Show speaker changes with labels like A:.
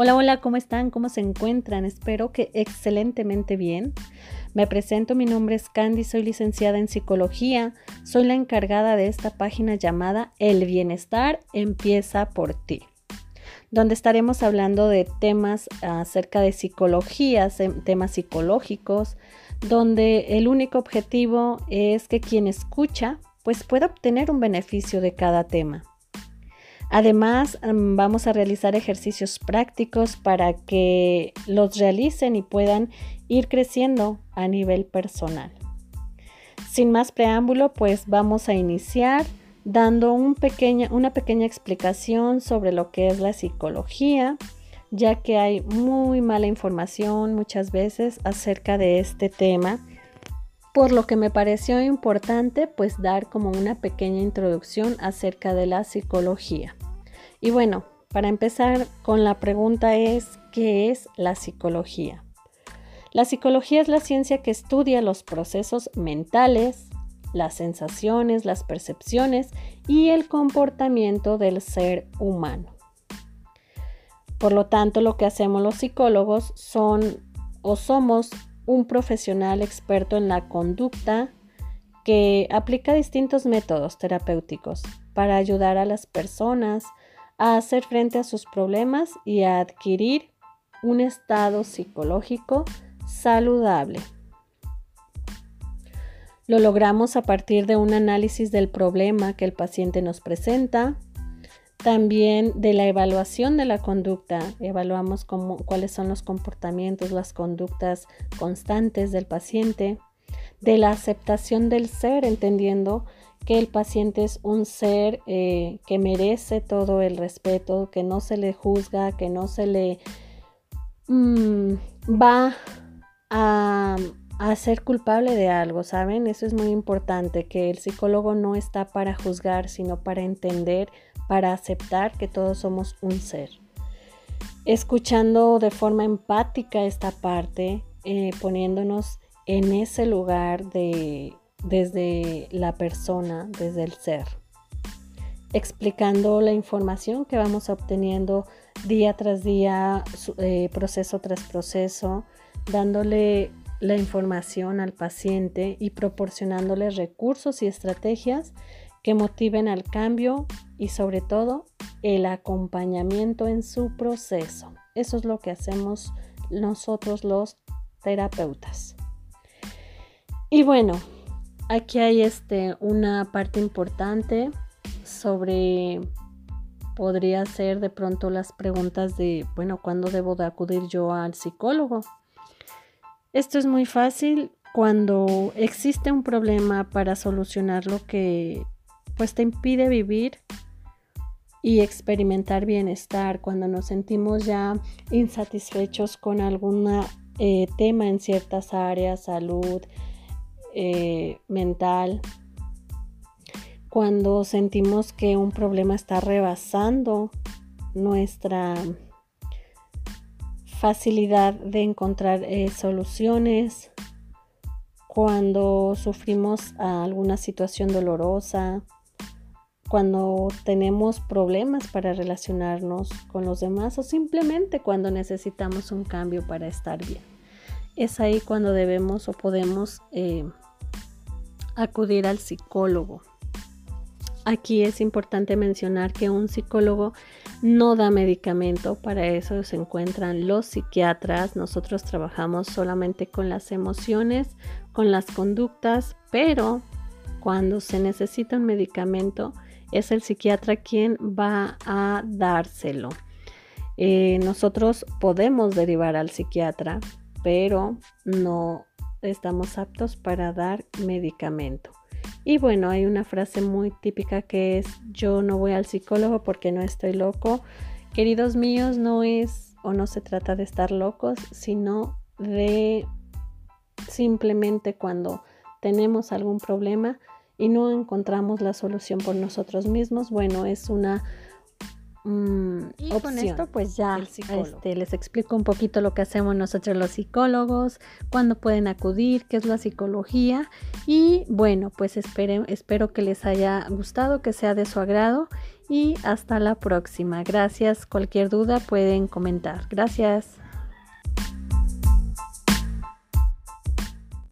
A: Hola, hola, ¿cómo están? ¿Cómo se encuentran? Espero que excelentemente bien. Me presento, mi nombre es Candy, soy licenciada en psicología, soy la encargada de esta página llamada El bienestar empieza por ti, donde estaremos hablando de temas acerca de psicología, temas psicológicos, donde el único objetivo es que quien escucha pues pueda obtener un beneficio de cada tema. Además, vamos a realizar ejercicios prácticos para que los realicen y puedan ir creciendo a nivel personal. Sin más preámbulo, pues vamos a iniciar dando una pequeña explicación sobre lo que es la psicología, ya que hay muy mala información muchas veces acerca de este tema, por lo que me pareció importante pues dar como una pequeña introducción acerca de la psicología. Y bueno, para empezar con la pregunta es, ¿qué es la psicología? La psicología es la ciencia que estudia los procesos mentales, las sensaciones, las percepciones y el comportamiento del ser humano. Por lo tanto, lo que hacemos los psicólogos son o somos un profesional experto en la conducta que aplica distintos métodos terapéuticos para ayudar a las personas a hacer frente a sus problemas y a adquirir un estado psicológico saludable. Lo logramos a partir de un análisis del problema que el paciente nos presenta, también de la evaluación de la conducta. Evaluamos cuáles son los comportamientos, las conductas constantes del paciente, de la aceptación del ser, entendiendo que el paciente es un ser eh, que merece todo el respeto, que no se le juzga, que no se le mm, va a, ser culpable de algo, ¿saben? Eso es muy importante, que el psicólogo no está para juzgar, sino para entender, para aceptar que todos somos un ser. Escuchando de forma empática esta parte, eh, poniéndonos en ese lugar de desde la persona, desde el ser, explicando la información que vamos obteniendo día tras día, eh, proceso tras proceso, dándole la información al paciente y proporcionándole recursos y estrategias que motiven al cambio y sobre todo el acompañamiento en su proceso. Eso es lo que hacemos nosotros los terapeutas. Y bueno, Aquí hay este, una parte importante sobre, podría ser de pronto las preguntas de, bueno, ¿cuándo debo de acudir yo al psicólogo? Esto es muy fácil cuando existe un problema para solucionar lo que pues te impide vivir y experimentar bienestar, cuando nos sentimos ya insatisfechos con algún eh, tema en ciertas áreas, salud, eh, mental, cuando sentimos que un problema está rebasando nuestra facilidad de encontrar eh, soluciones, cuando sufrimos alguna situación dolorosa, cuando tenemos problemas para relacionarnos con los demás o simplemente cuando necesitamos un cambio para estar bien es ahí cuando debemos o podemos eh, acudir al psicólogo. Aquí es importante mencionar que un psicólogo no da medicamento, para eso se encuentran los psiquiatras. Nosotros trabajamos solamente con las emociones, con las conductas, pero cuando se necesita un medicamento es el psiquiatra quien va a dárselo. Eh, nosotros podemos derivar al psiquiatra, pero no estamos aptos para dar medicamento. Y bueno, hay una frase muy típica que es yo no voy al psicólogo porque no estoy loco. Queridos míos, no es o no se trata de estar locos, sino de simplemente cuando tenemos algún problema y no encontramos la solución por nosotros mismos, bueno, es una mm,
B: Y con esto pues ya
A: este, les explico un poquito lo que hacemos nosotros los psicólogos, cuándo pueden acudir, qué es la psicología y bueno, pues espero que les haya gustado, que sea de su agrado y hasta la próxima. Gracias, cualquier duda pueden comentar. Gracias.